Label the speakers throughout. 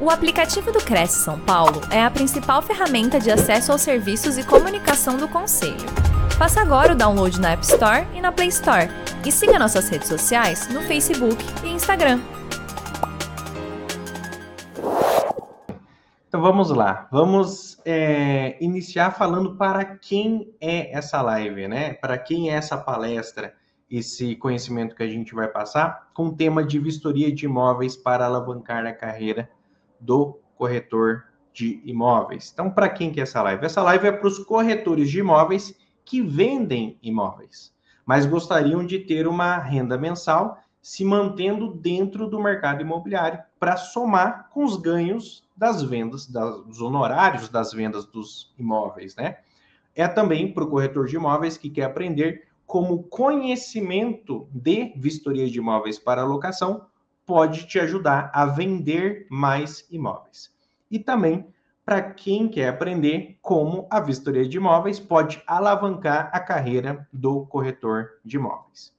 Speaker 1: O aplicativo do Cresce São Paulo é a principal ferramenta de acesso aos serviços e comunicação do Conselho. Faça agora o download na App Store e na Play Store. E siga nossas redes sociais no Facebook e Instagram.
Speaker 2: Então vamos lá, vamos é, iniciar falando para quem é essa live, né? Para quem é essa palestra, esse conhecimento que a gente vai passar, com o tema de vistoria de imóveis para alavancar a carreira do corretor de imóveis. Então, para quem que é essa live? Essa live é para os corretores de imóveis que vendem imóveis, mas gostariam de ter uma renda mensal se mantendo dentro do mercado imobiliário para somar com os ganhos das vendas, dos honorários das vendas dos imóveis, né? É também para o corretor de imóveis que quer aprender como conhecimento de vistoria de imóveis para locação pode te ajudar a vender mais imóveis. E também para quem quer aprender como a vistoria de imóveis pode alavancar a carreira do corretor de imóveis.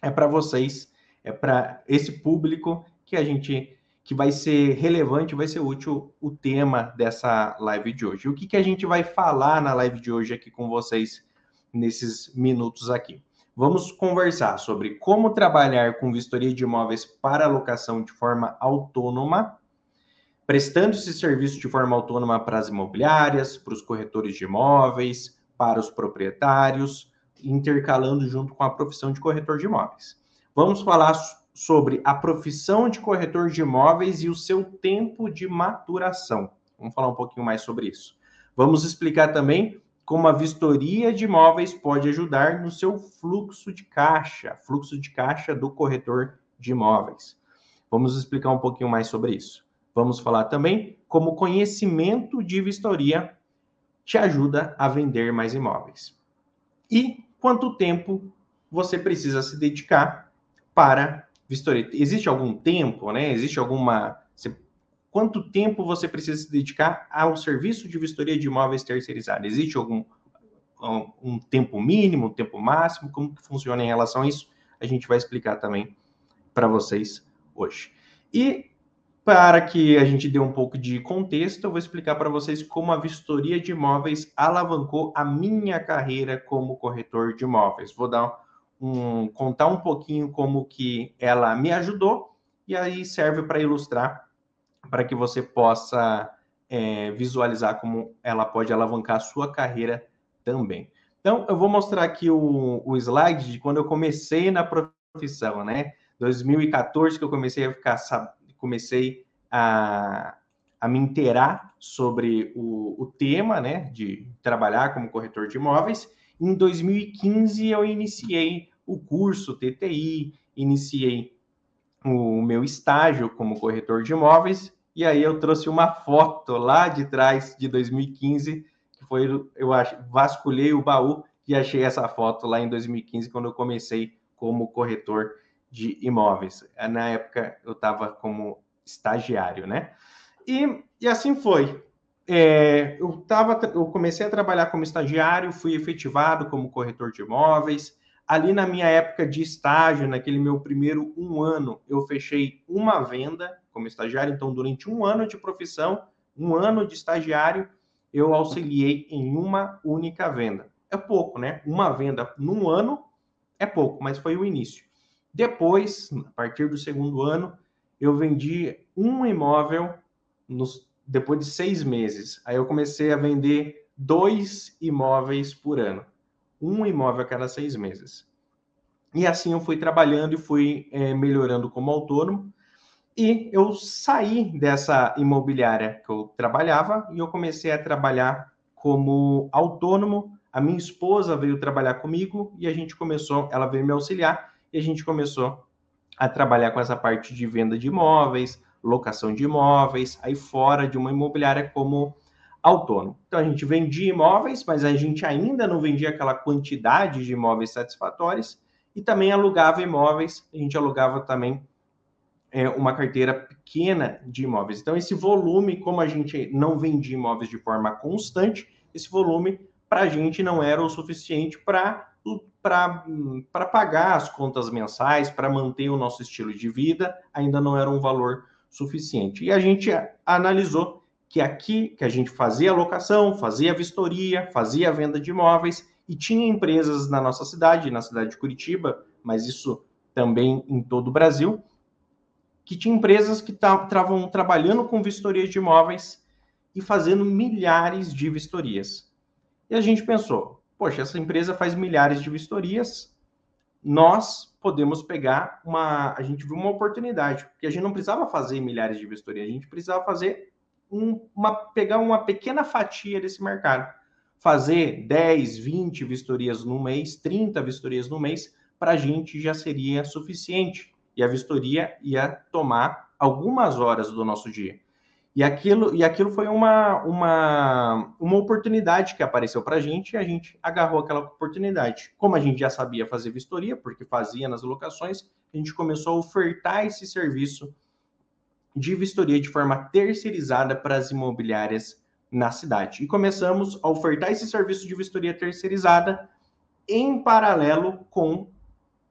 Speaker 2: É para vocês, é para esse público que a gente que vai ser relevante, vai ser útil o tema dessa live de hoje. O que, que a gente vai falar na live de hoje aqui com vocês nesses minutos aqui? Vamos conversar sobre como trabalhar com vistoria de imóveis para locação de forma autônoma, prestando esse serviço de forma autônoma para as imobiliárias, para os corretores de imóveis, para os proprietários, intercalando junto com a profissão de corretor de imóveis. Vamos falar sobre a profissão de corretor de imóveis e o seu tempo de maturação. Vamos falar um pouquinho mais sobre isso. Vamos explicar também como a vistoria de imóveis pode ajudar no seu fluxo de caixa, fluxo de caixa do corretor de imóveis. Vamos explicar um pouquinho mais sobre isso. Vamos falar também como conhecimento de vistoria te ajuda a vender mais imóveis. E quanto tempo você precisa se dedicar para vistoria? Existe algum tempo, né? Existe alguma quanto tempo você precisa se dedicar ao serviço de vistoria de imóveis terceirizado? Existe algum um, um tempo mínimo, um tempo máximo? Como que funciona em relação a isso? A gente vai explicar também para vocês hoje. E para que a gente dê um pouco de contexto, eu vou explicar para vocês como a vistoria de imóveis alavancou a minha carreira como corretor de imóveis. Vou dar um contar um pouquinho como que ela me ajudou e aí serve para ilustrar para que você possa é, visualizar como ela pode alavancar a sua carreira também. Então, eu vou mostrar aqui o, o slide de quando eu comecei na profissão, né? 2014 que eu comecei a ficar, comecei a, a me inteirar sobre o, o tema, né, de trabalhar como corretor de imóveis. Em 2015 eu iniciei o curso TTI, iniciei o meu estágio como corretor de imóveis e aí eu trouxe uma foto lá de trás de 2015, que foi, eu acho, vasculhei o baú e achei essa foto lá em 2015, quando eu comecei como corretor de imóveis. Na época eu estava como estagiário, né? E, e assim foi. É, eu, tava, eu comecei a trabalhar como estagiário, fui efetivado como corretor de imóveis. Ali na minha época de estágio, naquele meu primeiro um ano, eu fechei uma venda como estagiário. Então, durante um ano de profissão, um ano de estagiário, eu auxiliei em uma única venda. É pouco, né? Uma venda num ano é pouco, mas foi o início. Depois, a partir do segundo ano, eu vendi um imóvel nos, depois de seis meses. Aí eu comecei a vender dois imóveis por ano. Um imóvel a cada seis meses. E assim eu fui trabalhando e fui é, melhorando como autônomo. E eu saí dessa imobiliária que eu trabalhava e eu comecei a trabalhar como autônomo. A minha esposa veio trabalhar comigo e a gente começou, ela veio me auxiliar e a gente começou a trabalhar com essa parte de venda de imóveis, locação de imóveis, aí fora de uma imobiliária como autônomo. Então a gente vendia imóveis, mas a gente ainda não vendia aquela quantidade de imóveis satisfatórios e também alugava imóveis, a gente alugava também é, uma carteira pequena de imóveis. Então, esse volume, como a gente não vendia imóveis de forma constante, esse volume para a gente não era o suficiente para pagar as contas mensais, para manter o nosso estilo de vida, ainda não era um valor suficiente. E a gente analisou que aqui que a gente fazia locação, fazia vistoria, fazia venda de imóveis e tinha empresas na nossa cidade, na cidade de Curitiba, mas isso também em todo o Brasil, que tinha empresas que estavam trabalhando com vistoria de imóveis e fazendo milhares de vistorias. E a gente pensou, poxa, essa empresa faz milhares de vistorias, nós podemos pegar uma. A gente viu uma oportunidade, porque a gente não precisava fazer milhares de vistorias, a gente precisava fazer um, uma, pegar uma pequena fatia desse mercado. Fazer 10, 20 vistorias no mês, 30 vistorias no mês, para a gente já seria suficiente. E a vistoria ia tomar algumas horas do nosso dia. E aquilo, e aquilo foi uma, uma, uma oportunidade que apareceu para a gente e a gente agarrou aquela oportunidade. Como a gente já sabia fazer vistoria, porque fazia nas locações, a gente começou a ofertar esse serviço de vistoria de forma terceirizada para as imobiliárias na cidade. E começamos a ofertar esse serviço de vistoria terceirizada em paralelo com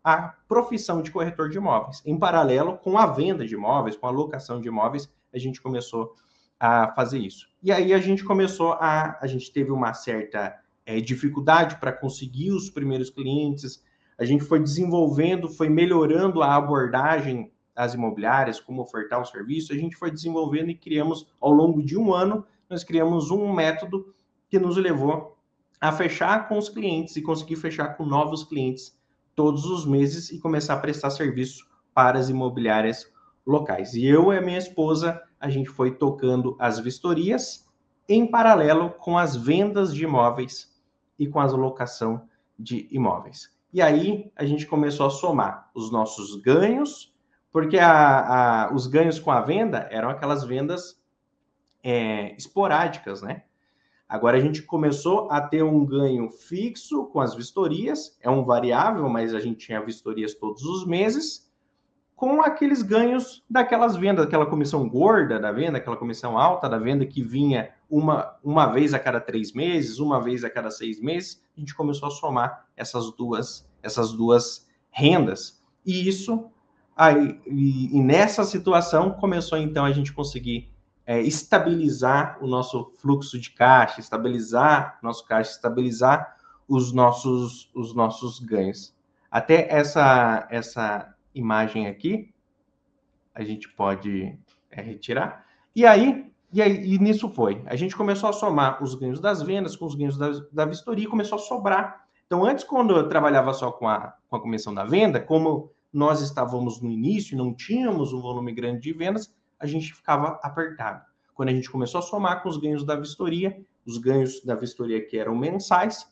Speaker 2: a profissão de corretor de imóveis, em paralelo com a venda de imóveis, com a locação de imóveis a gente começou a fazer isso. E aí a gente começou a. A gente teve uma certa é, dificuldade para conseguir os primeiros clientes, a gente foi desenvolvendo, foi melhorando a abordagem às imobiliárias, como ofertar o serviço, a gente foi desenvolvendo e criamos, ao longo de um ano, nós criamos um método que nos levou a fechar com os clientes e conseguir fechar com novos clientes todos os meses e começar a prestar serviço para as imobiliárias locais. E eu e a minha esposa, a gente foi tocando as vistorias em paralelo com as vendas de imóveis e com a locação de imóveis. E aí a gente começou a somar os nossos ganhos, porque a, a, os ganhos com a venda eram aquelas vendas é, esporádicas, né? Agora a gente começou a ter um ganho fixo com as vistorias, é um variável, mas a gente tinha vistorias todos os meses, com aqueles ganhos daquelas vendas, aquela comissão gorda da venda, aquela comissão alta da venda que vinha uma, uma vez a cada três meses, uma vez a cada seis meses, a gente começou a somar essas duas, essas duas rendas. E isso, aí, e, e nessa situação, começou então a gente conseguir é, estabilizar o nosso fluxo de caixa, estabilizar nosso caixa, estabilizar os nossos, os nossos ganhos. Até essa, essa imagem aqui, a gente pode é, retirar. E aí, e aí, e nisso foi. A gente começou a somar os ganhos das vendas com os ganhos da, da vistoria e começou a sobrar. Então, antes, quando eu trabalhava só com a, com a comissão da venda, como nós estávamos no início, não tínhamos um volume grande de vendas, a gente ficava apertado. Quando a gente começou a somar com os ganhos da vistoria, os ganhos da vistoria que eram mensais,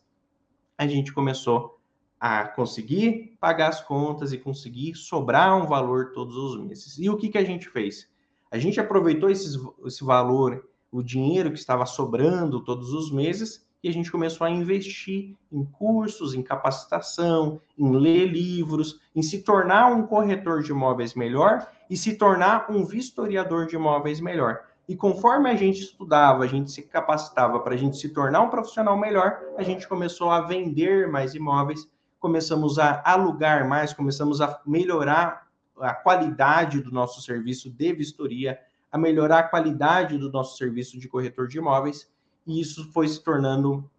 Speaker 2: a gente começou a conseguir pagar as contas e conseguir sobrar um valor todos os meses. E o que, que a gente fez? A gente aproveitou esses, esse valor, o dinheiro que estava sobrando todos os meses, e a gente começou a investir em cursos, em capacitação, em ler livros, em se tornar um corretor de imóveis melhor e se tornar um vistoriador de imóveis melhor. E conforme a gente estudava, a gente se capacitava para a gente se tornar um profissional melhor, a gente começou a vender mais imóveis começamos a alugar mais, começamos a melhorar a qualidade do nosso serviço de vistoria, a melhorar a qualidade do nosso serviço de corretor de imóveis, e isso foi se tornando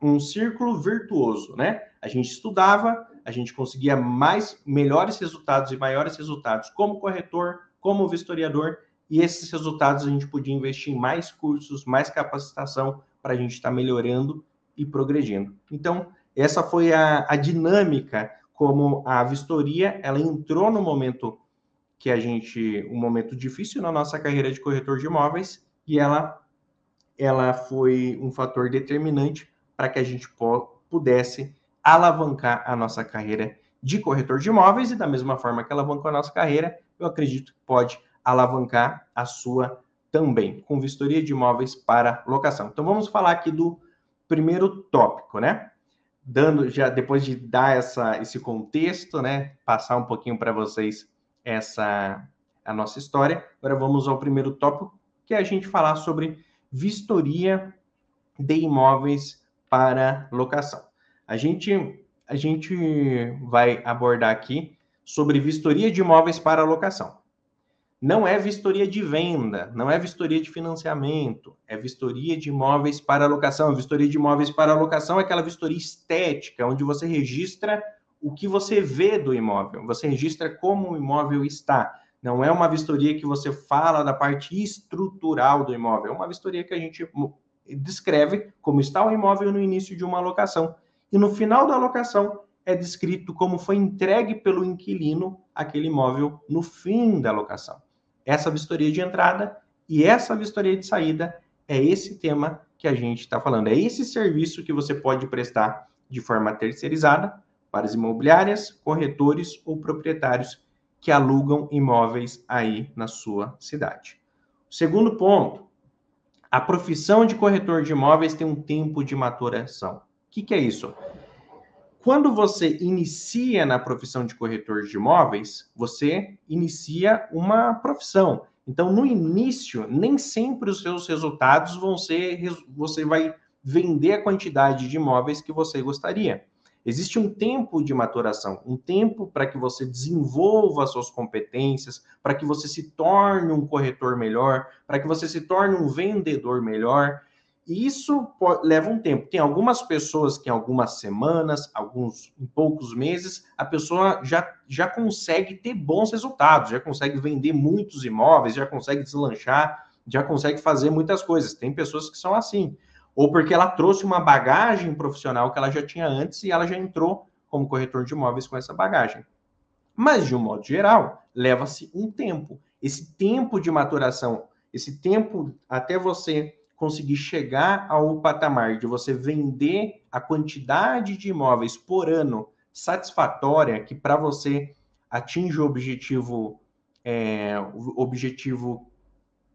Speaker 2: um círculo virtuoso, né? A gente estudava, a gente conseguia mais melhores resultados e maiores resultados como corretor, como vistoriador, e esses resultados a gente podia investir em mais cursos, mais capacitação para a gente estar tá melhorando e progredindo. Então, essa foi a, a dinâmica como a vistoria ela entrou no momento que a gente um momento difícil na nossa carreira de corretor de imóveis e ela ela foi um fator determinante para que a gente pudesse alavancar a nossa carreira de corretor de imóveis e da mesma forma que alavancou a nossa carreira, eu acredito que pode alavancar a sua também, com vistoria de imóveis para locação. Então vamos falar aqui do primeiro tópico, né? dando já depois de dar essa, esse contexto, né, passar um pouquinho para vocês essa a nossa história. Agora vamos ao primeiro tópico, que é a gente falar sobre vistoria de imóveis para locação. A gente a gente vai abordar aqui sobre vistoria de imóveis para locação. não é vistoria de venda, não é vistoria de financiamento, é vistoria de imóveis para locação. Vistoria de imóveis para locação é aquela vistoria estética, onde você registra o que você vê do imóvel, você registra como o imóvel está. Não é uma vistoria que você fala da parte estrutural do imóvel, é uma vistoria que a gente descreve como está o imóvel no início de uma locação. E no final da locação é descrito como foi entregue pelo inquilino aquele imóvel no fim da locação essa vistoria de entrada e essa vistoria de saída é esse tema que a gente está falando. É esse serviço que você pode prestar de forma terceirizada para as imobiliárias, corretores ou proprietários que alugam imóveis aí na sua cidade. Segundo ponto, a profissão de corretor de imóveis tem um tempo de maturação. O que, que é isso? Quando você inicia na profissão de corretor de imóveis, você inicia uma profissão. Então, no início, nem sempre os seus resultados vão ser. Você vai vender a quantidade de imóveis que você gostaria. Existe um tempo de maturação, um tempo para que você desenvolva suas competências, para que você se torne um corretor melhor, para que você se torne um vendedor melhor. E isso leva um tempo. Tem algumas pessoas que em algumas semanas, alguns em poucos meses, a pessoa já, já consegue ter bons resultados, já consegue vender muitos imóveis, já consegue deslanchar, já consegue fazer muitas coisas. Tem pessoas que são assim. Ou porque ela trouxe uma bagagem profissional que ela já tinha antes e ela já entrou como corretor de imóveis com essa bagagem. Mas, de um modo geral, leva-se um tempo. Esse tempo de maturação, esse tempo até você conseguir chegar ao patamar de você vender a quantidade de imóveis por ano satisfatória que para você atinge o objetivo é, o objetivo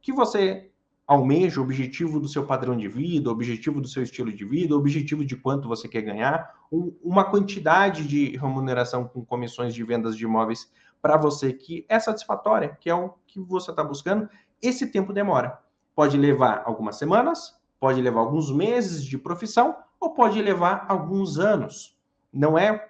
Speaker 2: que você almeja, o objetivo do seu padrão de vida, o objetivo do seu estilo de vida, o objetivo de quanto você quer ganhar, um, uma quantidade de remuneração com comissões de vendas de imóveis para você que é satisfatória, que é o que você está buscando, esse tempo demora. Pode levar algumas semanas, pode levar alguns meses de profissão ou pode levar alguns anos. Não é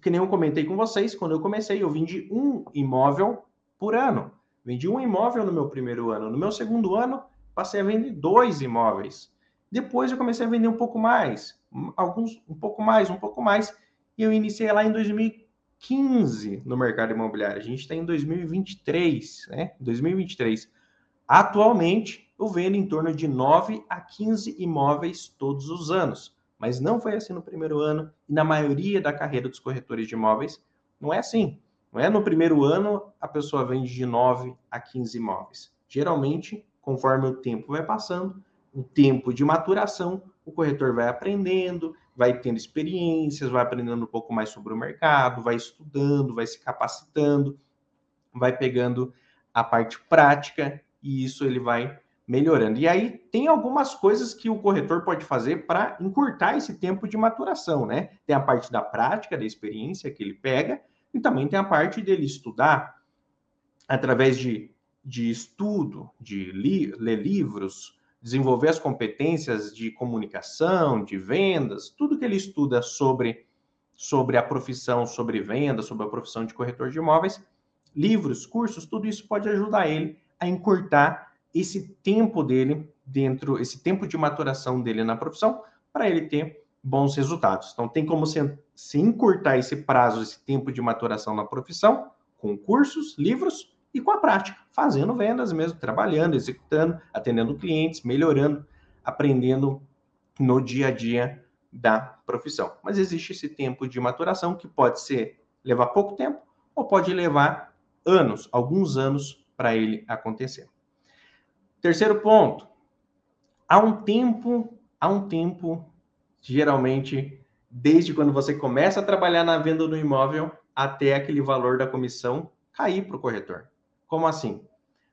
Speaker 2: que nem eu comentei com vocês, quando eu comecei, eu vendi um imóvel por ano. Vendi um imóvel no meu primeiro ano. No meu segundo ano, passei a vender dois imóveis. Depois eu comecei a vender um pouco mais, alguns um pouco mais, um pouco mais, e eu iniciei lá em 2015 no mercado imobiliário. A gente está em 2023, né? 2023. Atualmente, eu vendo em torno de 9 a 15 imóveis todos os anos. Mas não foi assim no primeiro ano e na maioria da carreira dos corretores de imóveis não é assim. Não é no primeiro ano a pessoa vende de 9 a 15 imóveis. Geralmente, conforme o tempo vai passando, o tempo de maturação, o corretor vai aprendendo, vai tendo experiências, vai aprendendo um pouco mais sobre o mercado, vai estudando, vai se capacitando, vai pegando a parte prática e isso ele vai melhorando. E aí tem algumas coisas que o corretor pode fazer para encurtar esse tempo de maturação, né? Tem a parte da prática, da experiência que ele pega, e também tem a parte dele estudar através de, de estudo, de li, ler livros, desenvolver as competências de comunicação, de vendas, tudo que ele estuda sobre, sobre a profissão, sobre venda, sobre a profissão de corretor de imóveis, livros, cursos, tudo isso pode ajudar ele a encurtar esse tempo dele dentro, esse tempo de maturação dele na profissão, para ele ter bons resultados. Então, tem como se, se encurtar esse prazo, esse tempo de maturação na profissão, com cursos, livros e com a prática, fazendo vendas mesmo, trabalhando, executando, atendendo clientes, melhorando, aprendendo no dia a dia da profissão. Mas existe esse tempo de maturação que pode ser levar pouco tempo ou pode levar anos, alguns anos para ele acontecer. Terceiro ponto, há um tempo, há um tempo, geralmente, desde quando você começa a trabalhar na venda do imóvel até aquele valor da comissão cair para o corretor. Como assim?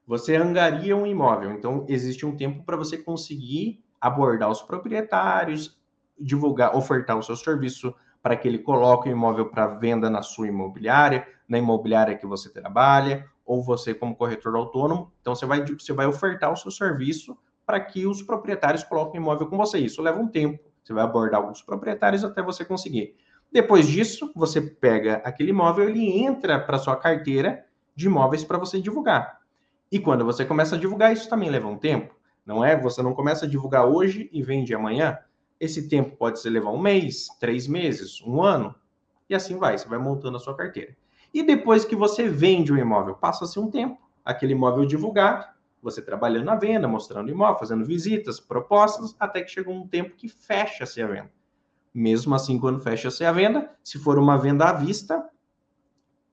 Speaker 2: Você angaria um imóvel, então existe um tempo para você conseguir abordar os proprietários, divulgar, ofertar o seu serviço para que ele coloque o imóvel para venda na sua imobiliária, na imobiliária que você trabalha, ou você como corretor autônomo. Então você vai, você vai ofertar o seu serviço para que os proprietários coloquem imóvel com você. Isso leva um tempo. Você vai abordar alguns proprietários até você conseguir. Depois disso, você pega aquele imóvel, ele entra para sua carteira de imóveis para você divulgar. E quando você começa a divulgar, isso também leva um tempo. Não é? Você não começa a divulgar hoje e vende amanhã. Esse tempo pode ser levar um mês, três meses, um ano, e assim vai. Você vai montando a sua carteira. E depois que você vende o imóvel, passa-se um tempo, aquele imóvel divulgado, você trabalhando na venda, mostrando imóvel, fazendo visitas, propostas, até que chega um tempo que fecha-se a venda. Mesmo assim, quando fecha-se a venda, se for uma venda à vista,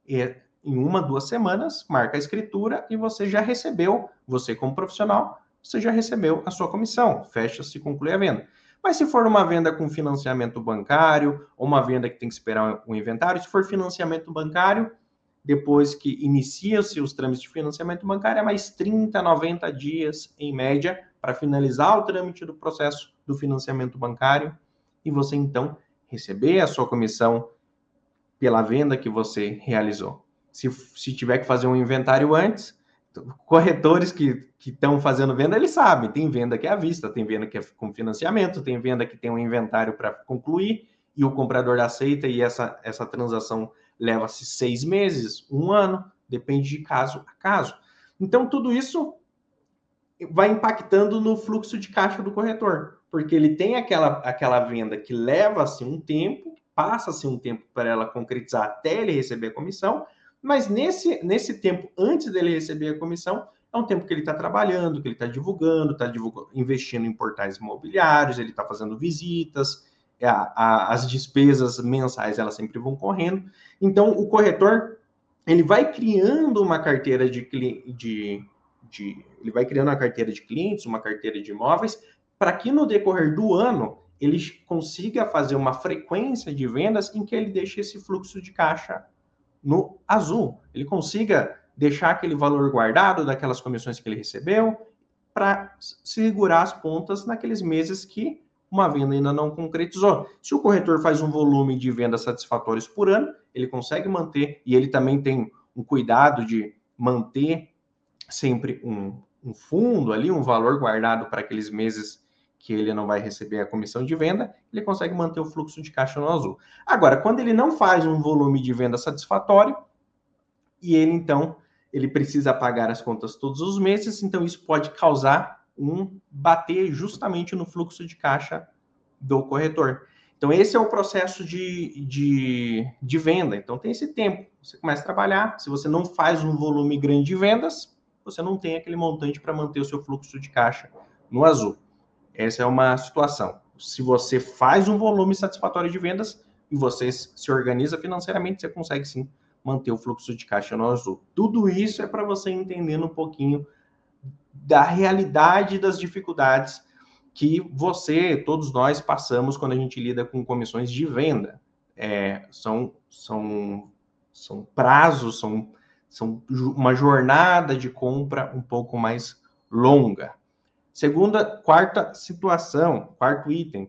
Speaker 2: é, em uma, duas semanas, marca a escritura e você já recebeu, você como profissional, você já recebeu a sua comissão, fecha-se e conclui a venda. Mas se for uma venda com financiamento bancário, ou uma venda que tem que esperar um inventário, se for financiamento bancário, depois que inicia-se os trâmites de financiamento bancário, é mais 30, 90 dias em média para finalizar o trâmite do processo do financiamento bancário e você então receber a sua comissão pela venda que você realizou. Se, se tiver que fazer um inventário antes, corretores que estão fazendo venda, eles sabem, tem venda que é à vista, tem venda que é com financiamento, tem venda que tem um inventário para concluir e o comprador aceita e essa, essa transação leva-se seis meses, um ano, depende de caso a caso. Então, tudo isso vai impactando no fluxo de caixa do corretor, porque ele tem aquela, aquela venda que leva-se um tempo, passa-se um tempo para ela concretizar até ele receber a comissão, mas nesse, nesse tempo, antes dele receber a comissão, é um tempo que ele está trabalhando, que ele está divulgando, está investindo em portais imobiliários, ele está fazendo visitas, a, a, as despesas mensais elas sempre vão correndo. Então, o corretor ele vai criando uma carteira de, de, de ele vai criando uma carteira de clientes, uma carteira de imóveis, para que no decorrer do ano ele consiga fazer uma frequência de vendas em que ele deixe esse fluxo de caixa no azul. Ele consiga deixar aquele valor guardado daquelas comissões que ele recebeu para segurar as pontas naqueles meses que uma venda ainda não concretizou. Se o corretor faz um volume de vendas satisfatórios por ano, ele consegue manter e ele também tem um cuidado de manter sempre um, um fundo ali, um valor guardado para aqueles meses que ele não vai receber a comissão de venda, ele consegue manter o fluxo de caixa no azul. Agora, quando ele não faz um volume de venda satisfatório e ele então ele precisa pagar as contas todos os meses, então isso pode causar um bater justamente no fluxo de caixa do corretor. Então, esse é o processo de, de, de venda. Então, tem esse tempo. Você começa a trabalhar. Se você não faz um volume grande de vendas, você não tem aquele montante para manter o seu fluxo de caixa no azul. Essa é uma situação. Se você faz um volume satisfatório de vendas e você se organiza financeiramente, você consegue sim manter o fluxo de caixa no azul. Tudo isso é para você entendendo um pouquinho da realidade das dificuldades que você, todos nós, passamos quando a gente lida com comissões de venda. É, são, são, são prazos, são, são uma jornada de compra um pouco mais longa. Segunda, quarta situação, quarto item,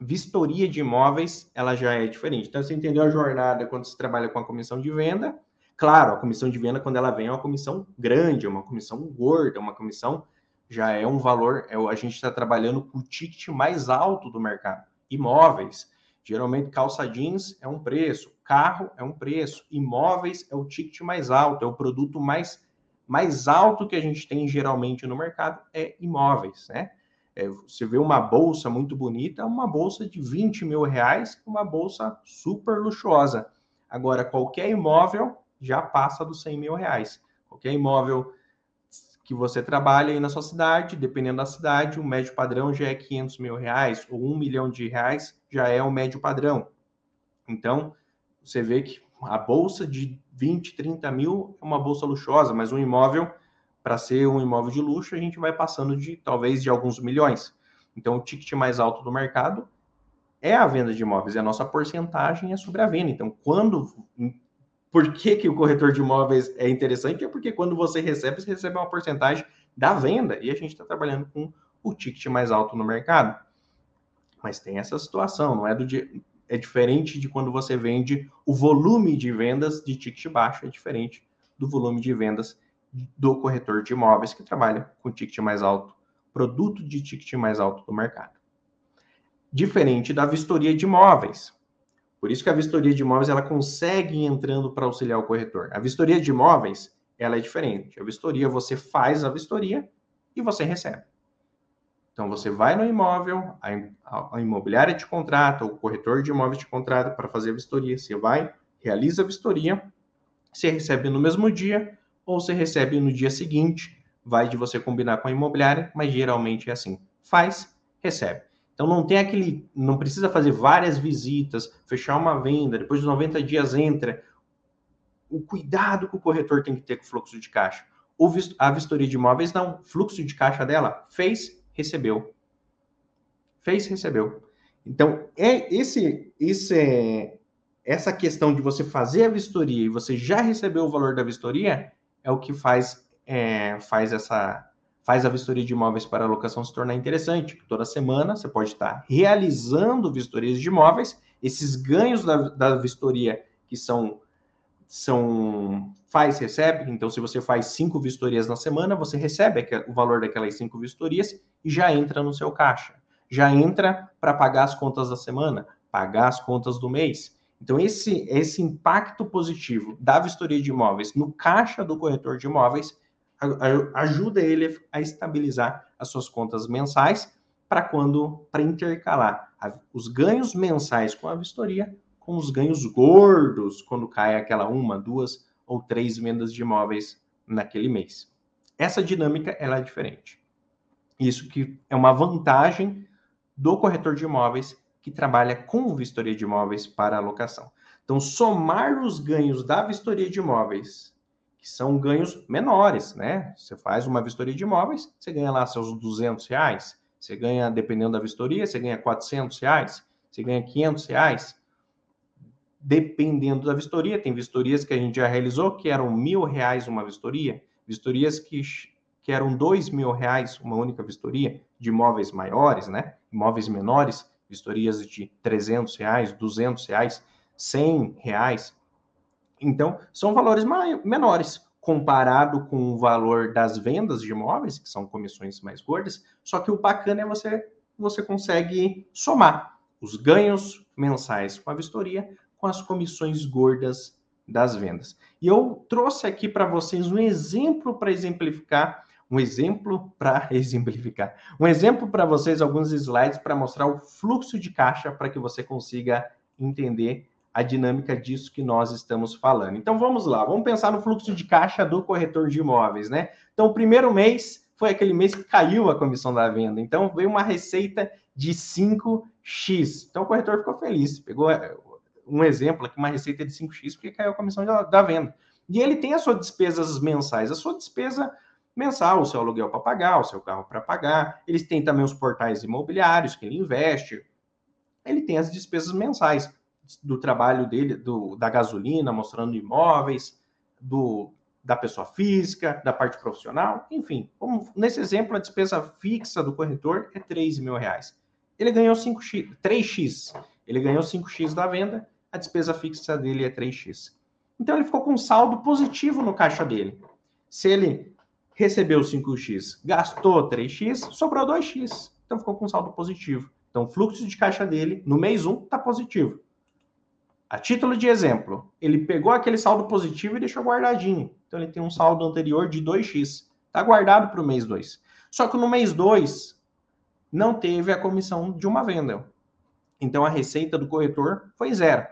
Speaker 2: vistoria de imóveis, ela já é diferente. Então, você entendeu a jornada quando você trabalha com a comissão de venda, Claro, a comissão de venda, quando ela vem, é uma comissão grande, é uma comissão gorda, é uma comissão já é um valor. É, a gente está trabalhando com o ticket mais alto do mercado. Imóveis. Geralmente, calça jeans é um preço, carro é um preço, imóveis é o ticket mais alto, é o produto mais, mais alto que a gente tem geralmente no mercado, é imóveis, né? É, você vê uma bolsa muito bonita, uma bolsa de 20 mil reais, uma bolsa super luxuosa. Agora, qualquer imóvel já passa dos 100 mil reais. Qualquer imóvel que você trabalha aí na sua cidade, dependendo da cidade, o médio padrão já é 500 mil reais ou 1 milhão de reais já é o médio padrão. Então, você vê que a bolsa de 20, 30 mil é uma bolsa luxuosa, mas um imóvel, para ser um imóvel de luxo, a gente vai passando de talvez de alguns milhões. Então, o ticket mais alto do mercado é a venda de imóveis, e a nossa porcentagem é sobre a venda. Então, quando por que, que o corretor de imóveis é interessante? É porque quando você recebe, você recebe uma porcentagem da venda e a gente está trabalhando com o ticket mais alto no mercado. Mas tem essa situação, não é do dia. É diferente de quando você vende o volume de vendas de ticket baixo, é diferente do volume de vendas do corretor de imóveis que trabalha com ticket mais alto, produto de ticket mais alto do mercado. Diferente da vistoria de imóveis. Por isso que a vistoria de imóveis ela consegue ir entrando para auxiliar o corretor. A vistoria de imóveis ela é diferente. A vistoria, você faz a vistoria e você recebe. Então, você vai no imóvel, a, imobiliária te contrata, o corretor de imóveis te contrata para fazer a vistoria. Você vai, realiza a vistoria, você recebe no mesmo dia ou você recebe no dia seguinte. Vai de você combinar com a imobiliária, mas geralmente é assim: faz, recebe. Então não tem aquele, não precisa fazer várias visitas, fechar uma venda, depois de 90 dias entra. O cuidado que o corretor tem que ter com o fluxo de caixa. O a vistoria de imóveis não, fluxo de caixa dela fez, recebeu. Fez, recebeu. Então, é esse, esse é, essa questão de você fazer a vistoria e você já recebeu o valor da vistoria é o que faz, é, faz essa faz a vistoria de imóveis para alocação se tornar interessante. Toda semana você pode estar realizando vistorias de imóveis, esses ganhos da, da vistoria que são são faz recebe. Então, se você faz cinco vistorias na semana, você recebe o valor daquelas cinco vistorias e já entra no seu caixa. Já entra para pagar as contas da semana, pagar as contas do mês. Então, esse, esse impacto positivo da vistoria de imóveis no caixa do corretor de imóveis ajuda ele a estabilizar as suas contas mensais para quando para intercalar os ganhos mensais com a vistoria com os ganhos gordos quando cai aquela uma, duas ou três vendas de imóveis naquele mês. Essa dinâmica ela é diferente. Isso que é uma vantagem do corretor de imóveis que trabalha com vistoria de imóveis para alocação. Então, somar os ganhos da vistoria de imóveis, que são ganhos menores, né? Você faz uma vistoria de imóveis, você ganha lá seus 200 reais, você ganha, dependendo da vistoria, você ganha 400 reais, você ganha 500 reais, dependendo da vistoria. Tem vistorias que a gente já realizou que eram mil reais uma vistoria, vistorias que, que eram dois mil reais uma única vistoria, de imóveis maiores, né? Imóveis menores, vistorias de 300 reais, 200 reais, 100 reais. Então, são valores menores comparado com o valor das vendas de imóveis, que são comissões mais gordas. Só que o bacana é você você consegue somar os ganhos mensais com a vistoria com as comissões gordas das vendas. E eu trouxe aqui para vocês um exemplo para exemplificar, um exemplo para exemplificar, um exemplo para vocês, alguns slides para mostrar o fluxo de caixa para que você consiga entender a dinâmica disso que nós estamos falando. Então vamos lá, vamos pensar no fluxo de caixa do corretor de imóveis, né? Então o primeiro mês foi aquele mês que caiu a comissão da venda. Então veio uma receita de 5x. Então o corretor ficou feliz, pegou um exemplo aqui, uma receita de 5x, porque caiu a comissão da, da venda. E ele tem as suas despesas mensais, a sua despesa mensal, o seu aluguel para pagar, o seu carro para pagar. Eles têm também os portais imobiliários que ele investe. Ele tem as despesas mensais do trabalho dele, do, da gasolina, mostrando imóveis, do, da pessoa física, da parte profissional, enfim. Como, nesse exemplo, a despesa fixa do corretor é 3 mil reais. Ele ganhou 5x, 3x. Ele ganhou 5x da venda a despesa fixa dele é 3x. Então ele ficou com um saldo positivo no caixa dele. Se ele recebeu 5x, gastou 3x, sobrou 2x. Então ficou com um saldo positivo. Então o fluxo de caixa dele no mês 1 está positivo. A título de exemplo, ele pegou aquele saldo positivo e deixou guardadinho. Então ele tem um saldo anterior de 2x. Está guardado para o mês 2. Só que no mês 2 não teve a comissão de uma venda. Então a receita do corretor foi zero.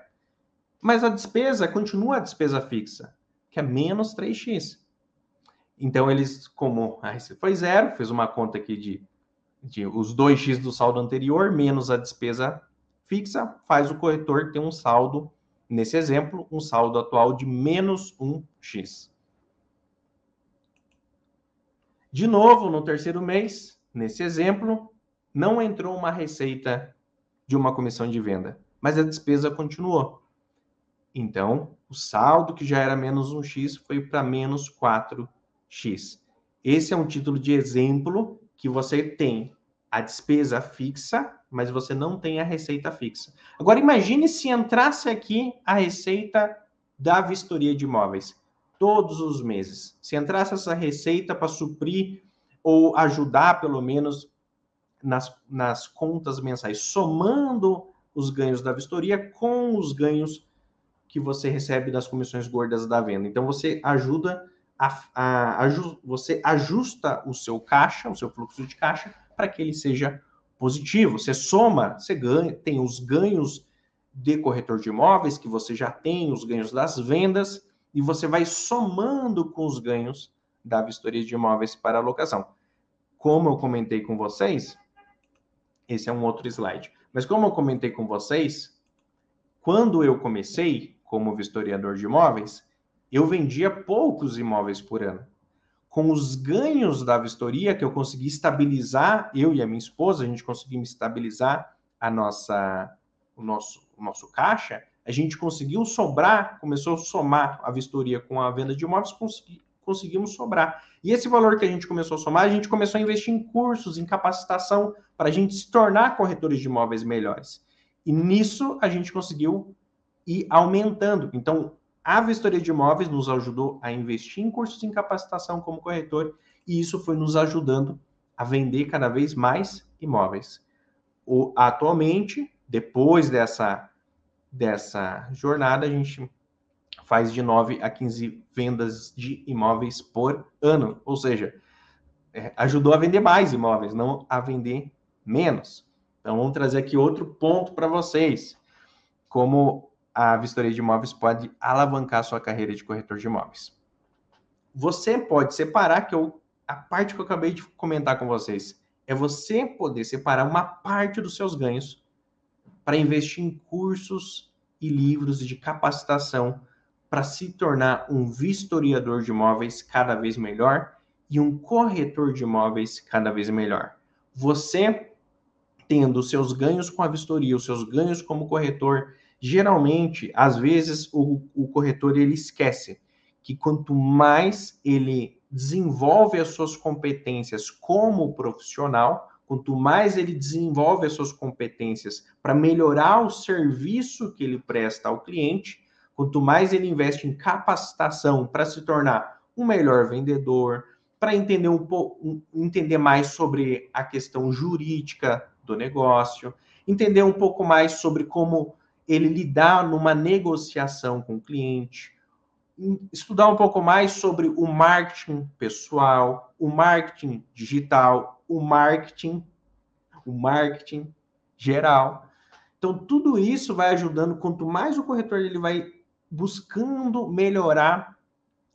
Speaker 2: Mas a despesa continua a despesa fixa, que é menos 3x. Então, eles, como a receita foi zero, fez uma conta aqui de, de os 2x do saldo anterior, menos a despesa fixa, faz o corretor ter um saldo, nesse exemplo, um saldo atual de menos 1x. De novo, no terceiro mês, nesse exemplo, não entrou uma receita de uma comissão de venda, mas a despesa continuou. Então, o saldo que já era menos 1x foi para menos 4x. Esse é um título de exemplo que você tem a despesa fixa, mas você não tem a receita fixa. Agora, imagine se entrasse aqui a receita da vistoria de imóveis todos os meses. Se entrasse essa receita para suprir ou ajudar, pelo menos, nas, nas contas mensais, somando os ganhos da vistoria com os ganhos que você recebe das comissões gordas da venda. Então você ajuda a, a, a, você ajusta o seu caixa, o seu fluxo de caixa, para que ele seja positivo. Você soma, você ganha, tem os ganhos de corretor de imóveis, que você já tem, os ganhos das vendas, e você vai somando com os ganhos da vistoria de imóveis para locação. Como eu comentei com vocês, esse é um outro slide. Mas como eu comentei com vocês, quando eu comecei como vistoriador de imóveis, eu vendia poucos imóveis por ano. Com os ganhos da vistoria que eu consegui estabilizar, eu e a minha esposa, a gente conseguiu estabilizar a nossa, o nosso, o nosso caixa, a gente conseguiu sobrar, começou a somar a vistoria com a venda de imóveis, consegui, conseguimos sobrar. E esse valor que a gente começou a somar, a gente começou a investir em cursos, em capacitação, para a gente se tornar corretores de imóveis melhores. E nisso a gente conseguiu ir aumentando. Então, a vistoria de imóveis nos ajudou a investir em cursos em capacitação como corretor, e isso foi nos ajudando a vender cada vez mais imóveis. O, atualmente, depois dessa, dessa jornada, a gente faz de 9 a 15 vendas de imóveis por ano. Ou seja, é, ajudou a vender mais imóveis, não a vender menos. Então, vamos trazer aqui outro ponto para vocês. Como a vistoria de imóveis pode alavancar sua carreira de corretor de imóveis. Você pode separar, que eu, a parte que eu acabei de comentar com vocês, é você poder separar uma parte dos seus ganhos para investir em cursos e livros de capacitação para se tornar um vistoriador de imóveis cada vez melhor e um corretor de imóveis cada vez melhor. Você tendo os seus ganhos com a vistoria, os seus ganhos como corretor, geralmente, às vezes, o, o corretor ele esquece que quanto mais ele desenvolve as suas competências como profissional, quanto mais ele desenvolve as suas competências para melhorar o serviço que ele presta ao cliente, Quanto mais ele investe em capacitação para se tornar um melhor vendedor, para entender um pouco, entender mais sobre a questão jurídica do negócio, entender um pouco mais sobre como ele lidar numa negociação com o cliente, estudar um pouco mais sobre o marketing pessoal, o marketing digital, o marketing, o marketing geral. Então tudo isso vai ajudando, quanto mais o corretor ele vai buscando melhorar,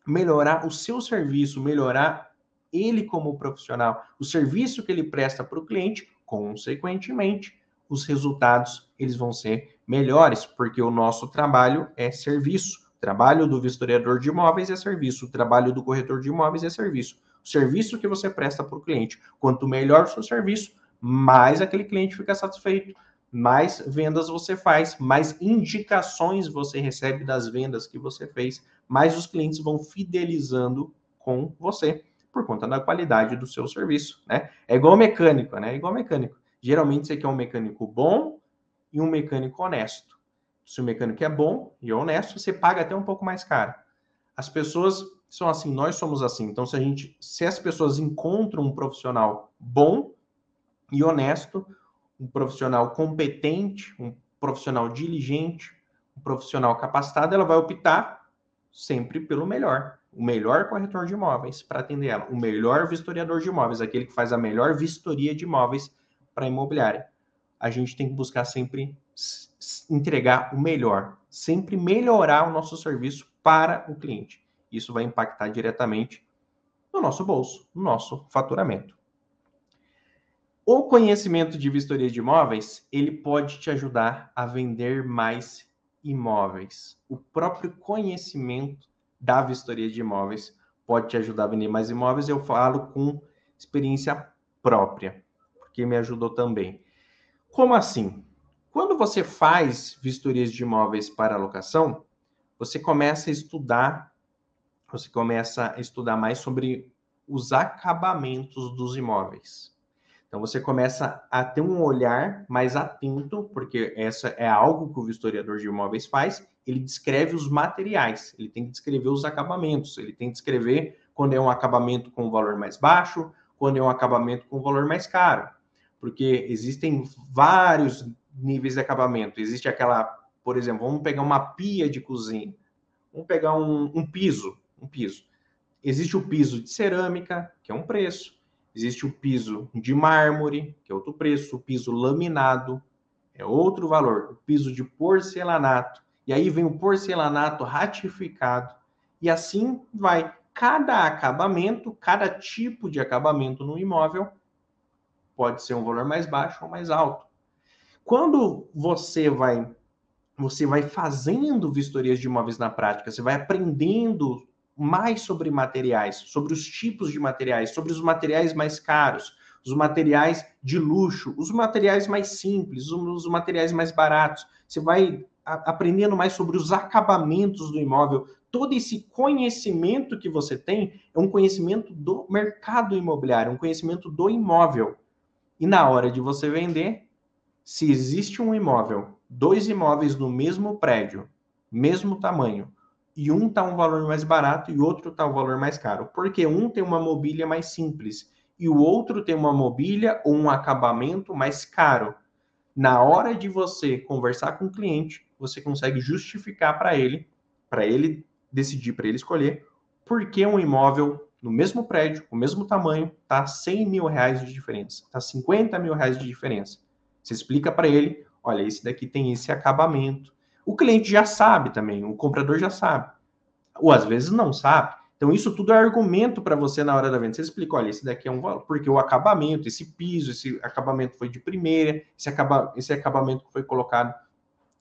Speaker 2: melhorar o seu serviço, melhorar ele como profissional, o serviço que ele presta para o cliente, consequentemente, os resultados eles vão ser melhores, porque o nosso trabalho é serviço. O trabalho do vistoriador de imóveis é serviço, o trabalho do corretor de imóveis é serviço. O serviço que você presta para o cliente, quanto melhor o seu serviço, mais aquele cliente fica satisfeito, mais vendas você faz, mais indicações você recebe das vendas que você fez, mais os clientes vão fidelizando com você por conta da qualidade do seu serviço, né? É igual mecânico, né? É igual mecânico. Geralmente você quer um mecânico bom e um mecânico honesto. Se o mecânico é bom e honesto, você paga até um pouco mais caro. As pessoas são assim, nós somos assim. Então, se a gente, se as pessoas encontram um profissional bom e honesto, um profissional competente, um profissional diligente, um profissional capacitado, ela vai optar sempre pelo melhor. O melhor corretor de imóveis para atender ela, o melhor vistoriador de imóveis, aquele que faz a melhor vistoria de imóveis para imobiliária. A gente tem que buscar sempre entregar o melhor, sempre melhorar o nosso serviço para o cliente. Isso vai impactar diretamente no nosso bolso, no nosso faturamento. O conhecimento de vistoria de imóveis, ele pode te ajudar a vender mais imóveis. O próprio conhecimento da vistoria de imóveis pode te ajudar a vender mais imóveis. Eu falo com experiência própria, porque me ajudou também. Como assim? Quando você faz vistorias de imóveis para locação, você começa a estudar, você começa a estudar mais sobre os acabamentos dos imóveis. Então você começa a ter um olhar mais atento, porque essa é algo que o vistoriador de imóveis faz. Ele descreve os materiais, ele tem que descrever os acabamentos, ele tem que descrever quando é um acabamento com valor mais baixo, quando é um acabamento com valor mais caro. Porque existem vários níveis de acabamento. Existe aquela, por exemplo, vamos pegar uma pia de cozinha, vamos pegar um, um piso, um piso. existe o piso de cerâmica, que é um preço. Existe o piso de mármore, que é outro preço. O piso laminado é outro valor. O piso de porcelanato. E aí vem o porcelanato ratificado. E assim vai. Cada acabamento, cada tipo de acabamento no imóvel pode ser um valor mais baixo ou mais alto. Quando você vai você vai fazendo vistorias de imóveis na prática, você vai aprendendo mais sobre materiais, sobre os tipos de materiais, sobre os materiais mais caros, os materiais de luxo, os materiais mais simples, os materiais mais baratos. Você vai aprendendo mais sobre os acabamentos do imóvel. Todo esse conhecimento que você tem é um conhecimento do mercado imobiliário, um conhecimento do imóvel. E na hora de você vender, se existe um imóvel, dois imóveis no mesmo prédio, mesmo tamanho, e um está um valor mais barato e outro está um valor mais caro. Porque um tem uma mobília mais simples e o outro tem uma mobília ou um acabamento mais caro. Na hora de você conversar com o cliente, você consegue justificar para ele, para ele decidir, para ele escolher, por que um imóvel no mesmo prédio, o mesmo tamanho, tá 100 mil reais de diferença, tá 50 mil reais de diferença. Você explica para ele, olha, esse daqui tem esse acabamento, o cliente já sabe também, o comprador já sabe. Ou às vezes não sabe. Então, isso tudo é argumento para você na hora da venda. Você explica, olha, esse daqui é um valor, porque o acabamento, esse piso, esse acabamento foi de primeira, esse, acaba, esse acabamento foi colocado,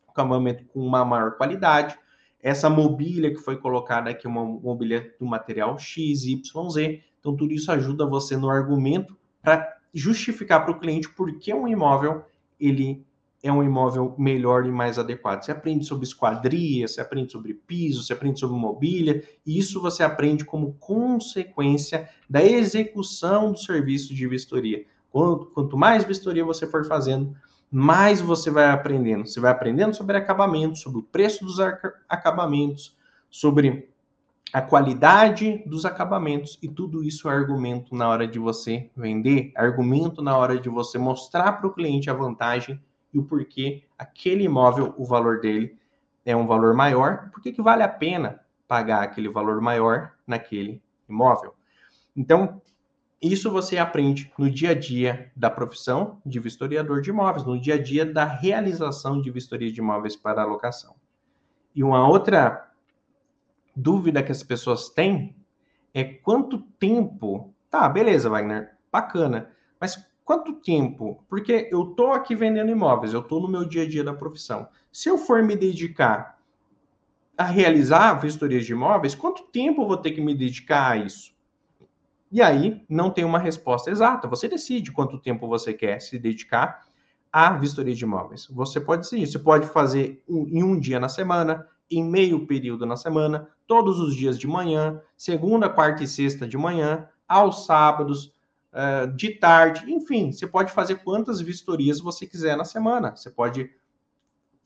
Speaker 2: acabamento com uma maior qualidade, essa mobília que foi colocada aqui, uma mobília do material X, Y, Z. Então, tudo isso ajuda você no argumento para justificar para o cliente por que um imóvel ele é um imóvel melhor e mais adequado. Você aprende sobre esquadria, você aprende sobre piso, você aprende sobre mobília, e isso você aprende como consequência da execução do serviço de vistoria. Quanto, quanto mais vistoria você for fazendo, mais você vai aprendendo. Você vai aprendendo sobre acabamento, sobre o preço dos acabamentos, sobre a qualidade dos acabamentos, e tudo isso é argumento na hora de você vender, argumento na hora de você mostrar para o cliente a vantagem e o porquê aquele imóvel, o valor dele é um valor maior, por que vale a pena pagar aquele valor maior naquele imóvel. Então, isso você aprende no dia a dia da profissão de vistoriador de imóveis, no dia a dia da realização de vistoria de imóveis para alocação. E uma outra dúvida que as pessoas têm é quanto tempo. Tá, beleza, Wagner, bacana. Mas Quanto tempo? Porque eu estou aqui vendendo imóveis, eu estou no meu dia a dia da profissão. Se eu for me dedicar a realizar vistorias de imóveis, quanto tempo eu vou ter que me dedicar a isso? E aí não tem uma resposta exata. Você decide quanto tempo você quer se dedicar à vistoria de imóveis. Você pode decidir. Você pode fazer em um dia na semana, em meio período na semana, todos os dias de manhã, segunda, quarta e sexta de manhã, aos sábados, uh, de tarde, enfim, você pode fazer quantas vistorias você quiser na semana. Você pode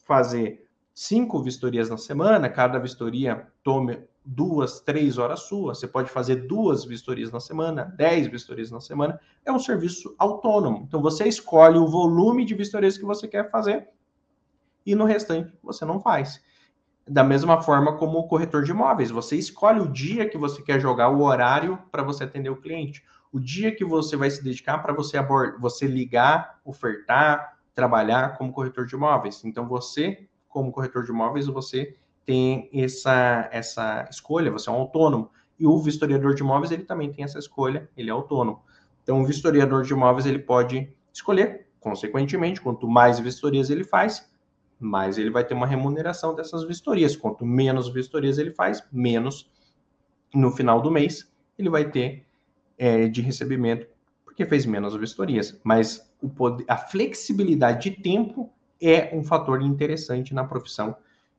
Speaker 2: fazer cinco vistorias na semana, cada vistoria tome duas, três horas suas. Você pode fazer duas vistorias na semana, dez vistorias na semana. É um serviço autônomo. Então você escolhe o volume de vistorias que você quer fazer e no restante você não faz. Da mesma forma como o corretor de imóveis, você escolhe o dia que você quer jogar, o horário para você atender o cliente o dia que você vai se dedicar para você você ligar, ofertar, trabalhar como corretor de imóveis. Então você, como corretor de imóveis, você tem essa essa escolha, você é um autônomo. E o vistoriador de imóveis, ele também tem essa escolha, ele é autônomo. Então o vistoriador de imóveis, ele pode escolher, consequentemente, quanto mais vistorias ele faz, mais ele vai ter uma remuneração dessas vistorias. Quanto menos vistorias ele faz, menos no final do mês ele vai ter é, de recebimento, porque fez menos vistorias. Mas o poder, a flexibilidade de tempo é um fator interessante na profissão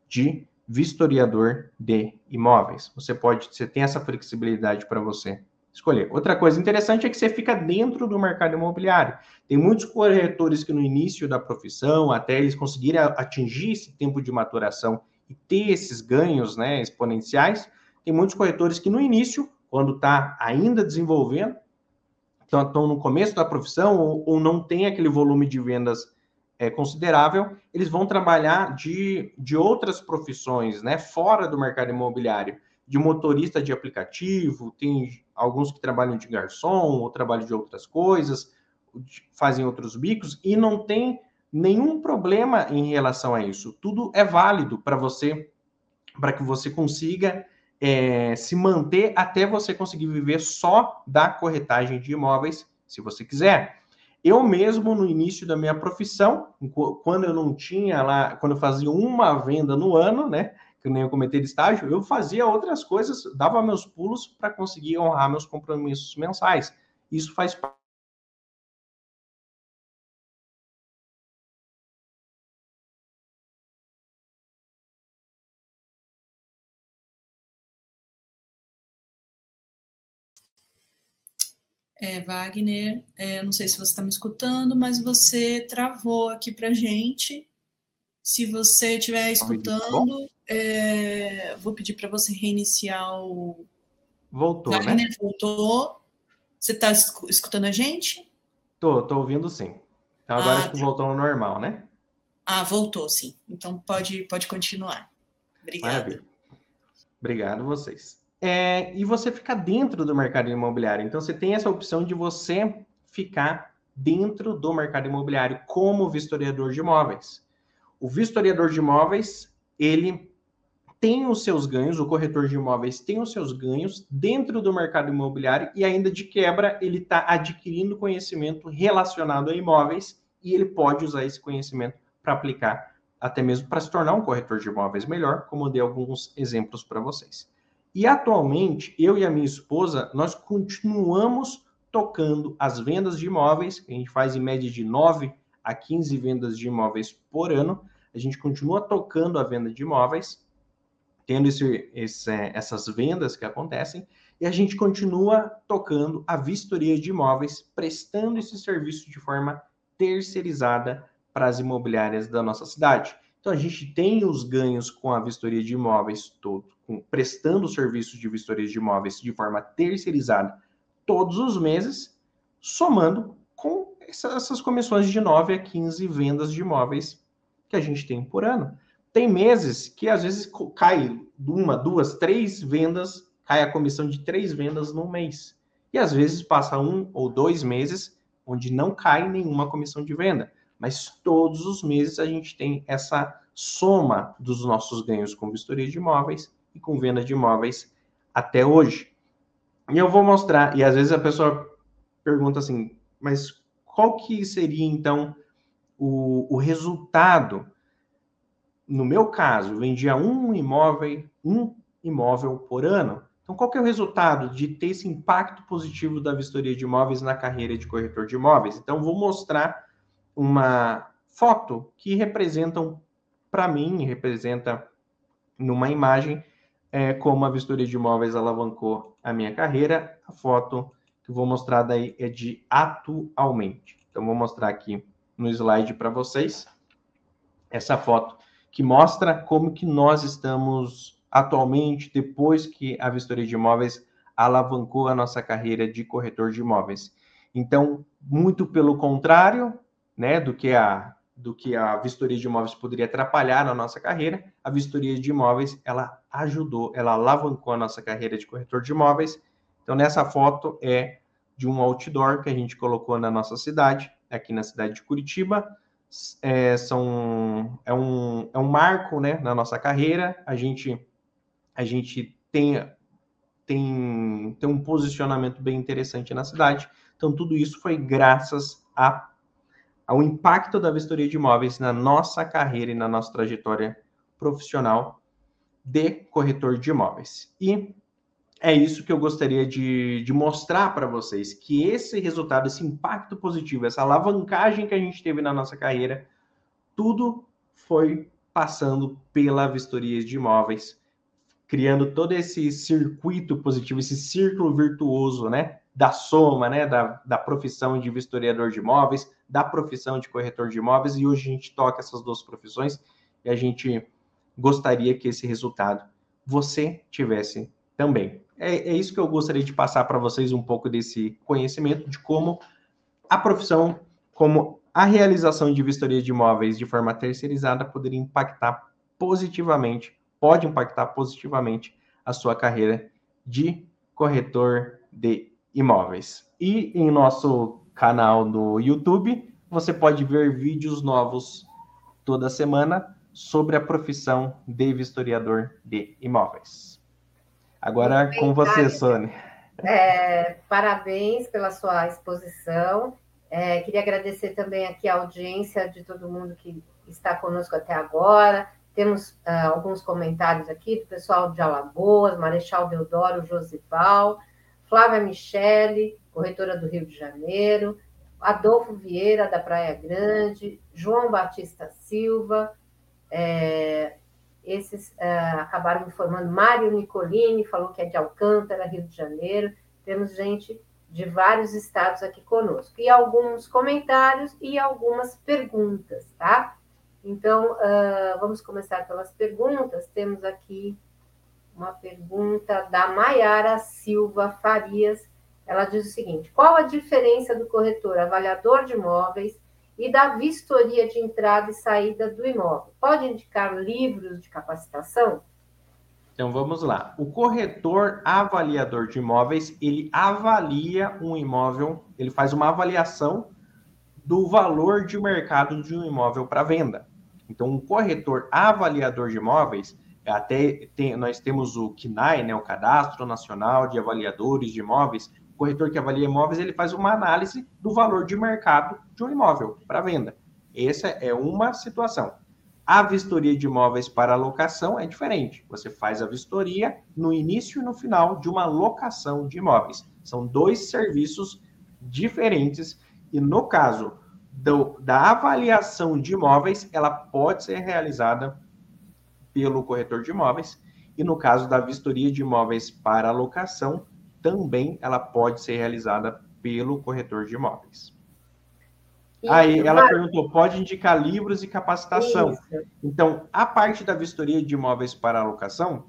Speaker 2: de vistoriador de imóveis. Você pode, você tem essa flexibilidade para você escolher. Outra coisa interessante é que você fica dentro do mercado imobiliário. Tem muitos corretores que no início da profissão, até eles conseguirem atingir esse tempo de maturação e ter esses ganhos, né, exponenciais, tem muitos corretores que no início quando está ainda desenvolvendo, estão no começo da profissão ou, ou, não tem aquele volume de vendas é, considerável, eles vão trabalhar de, de outras profissões, né, fora do mercado imobiliário. de motorista de aplicativo, tem alguns que trabalham de garçom ou trabalham de outras coisas, fazem outros bicos e não tem nenhum problema em relação a isso. Tudo é válido para você, para que você consiga é, se manter até você conseguir viver só da corretagem de imóveis, se você quiser. Eu mesmo, no início da minha profissão, quando eu não tinha lá, quando eu fazia uma venda no ano, né? Que nem eu comentei de estágio, eu fazia outras coisas, dava meus pulos para conseguir honrar meus compromissos mensais. Isso faz
Speaker 3: É, Wagner, é, não sei se você está me escutando, mas você travou aqui para gente. Se você estiver escutando, é, vou pedir para você reiniciar o.
Speaker 2: Voltou, né?
Speaker 3: Wagner
Speaker 2: né?
Speaker 3: voltou. Você está escutando a gente?
Speaker 2: Tô, tô ouvindo sim. Então agora ah, acho que tá. voltou ao normal, né?
Speaker 3: Ah, voltou, sim. Então pode, pode continuar. Obrigada. Maravilha.
Speaker 2: Obrigado vocês é, e você fica dentro do mercado imobiliário. Então, você tem essa opção de você ficar dentro do mercado imobiliário como vistoriador de imóveis. O vistoriador de imóveis, ele tem os seus ganhos, o corretor de imóveis tem os seus ganhos dentro do mercado imobiliário e ainda de quebra ele está adquirindo conhecimento relacionado a imóveis e ele pode usar esse conhecimento para aplicar até mesmo para se tornar um corretor de imóveis melhor, como eu dei alguns exemplos para vocês. E atualmente, eu e a minha esposa, nós continuamos tocando as vendas de imóveis, que a gente faz em média de 9 a 15 vendas de imóveis por ano. A gente continua tocando a venda de imóveis, tendo esse, esse, essas vendas que acontecem, e a gente continua tocando a vistoria de imóveis, prestando esse serviço de forma terceirizada para as imobiliárias da nossa cidade. Então, a gente tem os ganhos com a vistoria de imóveis todo, com, prestando serviços de vistoria de imóveis de forma terceirizada todos os meses, somando com essas comissões de 9 a 15 vendas de imóveis que a gente tem por ano. Tem meses que às vezes cai uma, duas, três vendas, cai a comissão de três vendas no mês. E às vezes passa um ou dois meses onde não cai nenhuma comissão de venda mas todos os meses a gente tem essa soma dos nossos ganhos com vistoria de imóveis e com venda de imóveis até hoje. E eu vou mostrar, e às vezes a pessoa pergunta assim, mas qual que seria então o, o resultado? No meu caso, vendia um imóvel, um imóvel por ano. Então, qual que é o resultado de ter esse impacto positivo da vistoria de imóveis na carreira de corretor de imóveis? Então, vou mostrar uma foto que representam, para mim, representa numa imagem é, como a vistoria de imóveis alavancou a minha carreira. A foto que vou mostrar daí é de atualmente. Então, vou mostrar aqui no slide para vocês essa foto que mostra como que nós estamos atualmente, depois que a vistoria de imóveis alavancou a nossa carreira de corretor de imóveis. Então, muito pelo contrário, né, do que a do que a vistoria de imóveis poderia atrapalhar na nossa carreira, a vistoria de imóveis ela ajudou, ela alavancou a nossa carreira de corretor de imóveis. Então nessa foto é de um outdoor que a gente colocou na nossa cidade, aqui na cidade de Curitiba. É, são, é, um, é um marco né, na nossa carreira. A gente, a gente tem, tem, tem um posicionamento bem interessante na cidade. Então, tudo isso foi graças a ao impacto da vistoria de imóveis na nossa carreira e na nossa trajetória profissional de corretor de imóveis. E é isso que eu gostaria de, de mostrar para vocês, que esse resultado, esse impacto positivo, essa alavancagem que a gente teve na nossa carreira, tudo foi passando pela vistoria de imóveis, criando todo esse circuito positivo, esse círculo virtuoso, né? Da soma, né? Da, da profissão de vistoriador de imóveis, da profissão de corretor de imóveis, e hoje a gente toca essas duas profissões e a gente gostaria que esse resultado você tivesse também. É, é isso que eu gostaria de passar para vocês um pouco desse conhecimento de como a profissão, como a realização de vistoria de imóveis de forma terceirizada poderia impactar positivamente, pode impactar positivamente a sua carreira de corretor de imóveis. E em nosso canal no YouTube, você pode ver vídeos novos toda semana sobre a profissão de vistoriador de imóveis. Agora Bem, com você, Sônia.
Speaker 4: É, parabéns pela sua exposição. É, queria agradecer também aqui a audiência de todo mundo que está conosco até agora. Temos uh, alguns comentários aqui do pessoal de Alagoas, Marechal Deodoro Josival, Flávia Michele, corretora do Rio de Janeiro, Adolfo Vieira, da Praia Grande, João Batista Silva, é, esses é, acabaram informando, Mário Nicolini falou que é de Alcântara, Rio de Janeiro, temos gente de vários estados aqui conosco, e alguns comentários e algumas perguntas, tá? Então, uh, vamos começar pelas perguntas. Temos aqui uma pergunta da Maiara Silva Farias. Ela diz o seguinte: qual a diferença do corretor avaliador de imóveis e da vistoria de entrada e saída do imóvel? Pode indicar livros de capacitação?
Speaker 2: Então vamos lá. O corretor avaliador de imóveis, ele avalia um imóvel, ele faz uma avaliação do valor de mercado de um imóvel para venda. Então, um corretor avaliador de imóveis, até tem, nós temos o CNAE, né, o Cadastro Nacional de Avaliadores de Imóveis. O corretor que avalia imóveis, ele faz uma análise do valor de mercado de um imóvel para venda. Essa é uma situação. A vistoria de imóveis para locação é diferente. Você faz a vistoria no início e no final de uma locação de imóveis. São dois serviços diferentes e no caso do, da avaliação de imóveis, ela pode ser realizada pelo corretor de imóveis, e no caso da vistoria de imóveis para locação, também ela pode ser realizada pelo corretor de imóveis. E Aí ela perguntou: pode indicar livros e capacitação? Isso. Então, a parte da vistoria de imóveis para locação,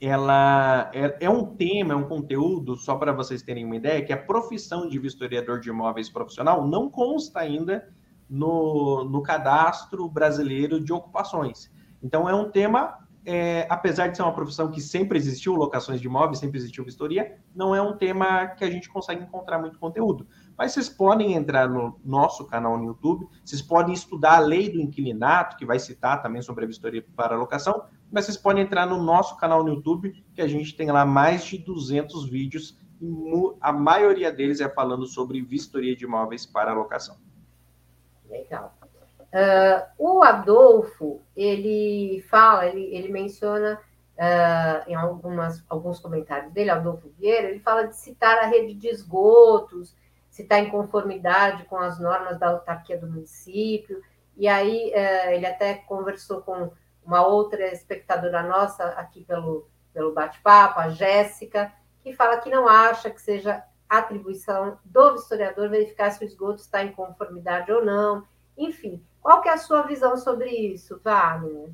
Speaker 2: ela é, é, um tema, é um conteúdo, só para vocês terem uma ideia, que a profissão de vistoriador de imóveis profissional não consta ainda no, no cadastro brasileiro de ocupações. Então, é um tema, é, apesar de ser uma profissão que sempre existiu, locações de imóveis, sempre existiu vistoria, não é um tema que a gente consegue encontrar muito conteúdo. Mas vocês podem entrar no nosso canal no YouTube, vocês podem estudar a lei do inquilinato, que vai citar também sobre a vistoria para locação, mas vocês podem entrar no nosso canal no YouTube, que a gente tem lá mais de 200 vídeos, e a maioria deles é falando sobre vistoria de imóveis para locação.
Speaker 4: Legal. Uh, o Adolfo, ele fala, ele, ele menciona uh, em algumas, alguns comentários dele, Adolfo Vieira, ele fala de citar a rede de esgotos, se está em conformidade com as normas da autarquia do município, e aí uh, ele até conversou com uma outra espectadora nossa aqui pelo, pelo bate-papo, a Jéssica, que fala que não acha que seja atribuição do historiador verificar se o esgoto está em conformidade ou não. Enfim, qual que é a sua visão sobre isso, Wagner?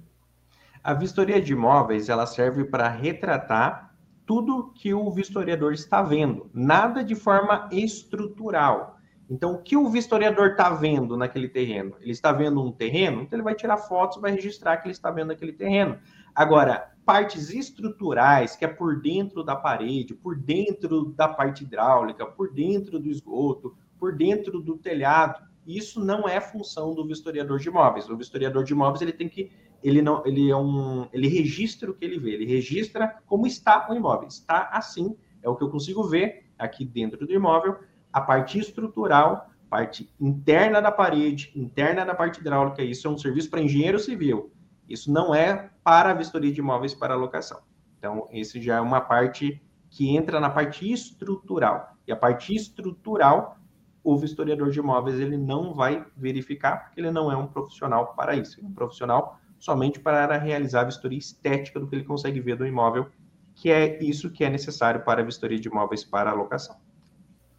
Speaker 2: A vistoria de imóveis ela serve para retratar tudo que o vistoriador está vendo, nada de forma estrutural. Então, o que o vistoriador está vendo naquele terreno? Ele está vendo um terreno, então ele vai tirar fotos, vai registrar que ele está vendo aquele terreno. Agora, partes estruturais, que é por dentro da parede, por dentro da parte hidráulica, por dentro do esgoto, por dentro do telhado, isso não é função do vistoriador de imóveis. O vistoriador de imóveis ele tem que ele não ele é um ele registra o que ele vê, ele registra como está o imóvel. Está assim, é o que eu consigo ver aqui dentro do imóvel a parte estrutural, parte interna da parede, interna da parte hidráulica, isso é um serviço para engenheiro civil. Isso não é para a vistoria de imóveis para locação. Então, esse já é uma parte que entra na parte estrutural. E a parte estrutural, o vistoriador de imóveis ele não vai verificar, porque ele não é um profissional para isso. Ele é um profissional somente para realizar a vistoria estética do que ele consegue ver do imóvel, que é isso que é necessário para a vistoria de imóveis para locação.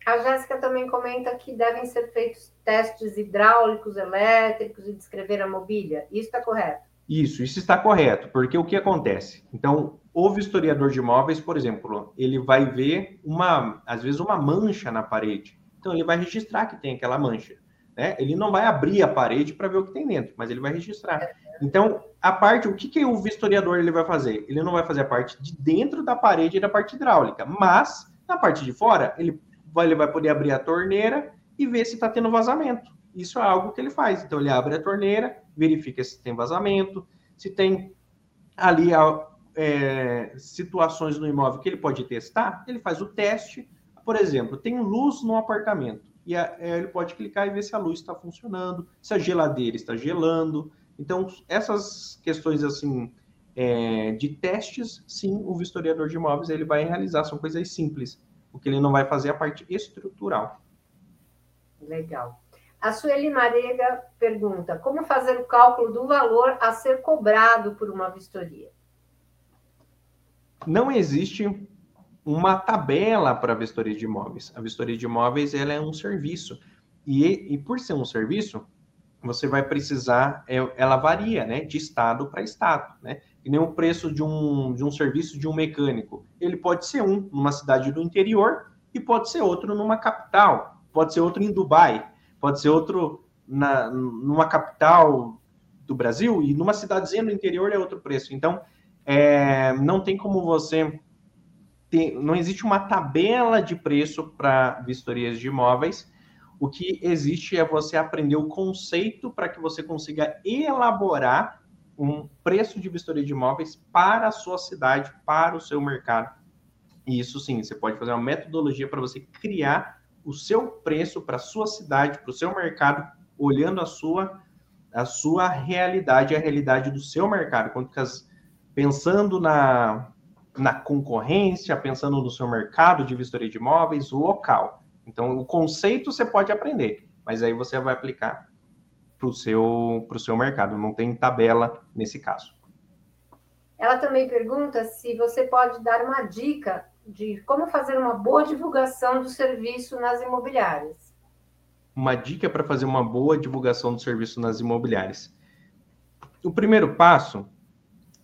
Speaker 4: A Jéssica também comenta que devem ser feitos testes hidráulicos, elétricos e descrever a mobília. Isso está correto?
Speaker 2: Isso, isso está correto, porque o que acontece? Então, o vistoriador de imóveis, por exemplo, ele vai ver uma, às vezes, uma mancha na parede. Então, ele vai registrar que tem aquela mancha. né? Ele não vai abrir a parede para ver o que tem dentro, mas ele vai registrar. Então, a parte, o que, que o vistoriador ele vai fazer? Ele não vai fazer a parte de dentro da parede e da parte hidráulica, mas na parte de fora, ele vai, ele vai poder abrir a torneira e ver se está tendo vazamento. Isso é algo que ele faz. Então, ele abre a torneira, verifica se tem vazamento, se tem ali é, situações no imóvel que ele pode testar, ele faz o teste. Por exemplo, tem luz no apartamento e a, é, ele pode clicar e ver se a luz está funcionando, se a geladeira está gelando. Então, essas questões assim é, de testes, sim, o vistoriador de imóveis ele vai realizar, são coisas simples. O que ele não vai fazer é a parte estrutural.
Speaker 4: Legal. A Sueli Marega pergunta: como fazer o cálculo do valor a ser cobrado por uma vistoria?
Speaker 2: Não existe uma tabela para a vistoria de imóveis. A vistoria de imóveis ela é um serviço. E, e por ser um serviço, você vai precisar, é, ela varia, né, de estado para estado, né? E nem o preço de um, de um serviço de um mecânico. Ele pode ser um numa cidade do interior e pode ser outro numa capital, pode ser outro em Dubai, pode ser outro na, numa capital do Brasil e numa cidadezinha do interior é outro preço. Então, é, não tem como você ter, não existe uma tabela de preço para vistorias de imóveis. O que existe é você aprender o conceito para que você consiga elaborar um preço de vistoria de imóveis para a sua cidade, para o seu mercado. E isso sim, você pode fazer uma metodologia para você criar o seu preço para a sua cidade, para o seu mercado, olhando a sua a sua realidade, a realidade do seu mercado. Quanto pensando na, na concorrência, pensando no seu mercado de vistoria de imóveis, local. Então, o conceito você pode aprender, mas aí você vai aplicar para o seu, seu mercado. Não tem tabela nesse caso.
Speaker 4: Ela também pergunta se você pode dar uma dica de como fazer uma boa divulgação do serviço nas imobiliárias.
Speaker 2: Uma dica para fazer uma boa divulgação do serviço nas imobiliárias. O primeiro passo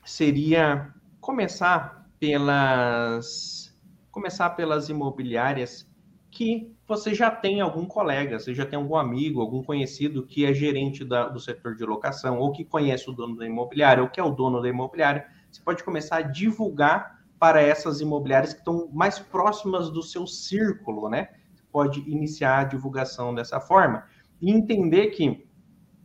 Speaker 2: seria começar pelas começar pelas imobiliárias que você já tem algum colega, você já tem algum amigo, algum conhecido que é gerente da, do setor de locação, ou que conhece o dono da imobiliária, ou que é o dono da imobiliária. Você pode começar a divulgar para essas imobiliárias que estão mais próximas do seu círculo, né? Você pode iniciar a divulgação dessa forma e entender que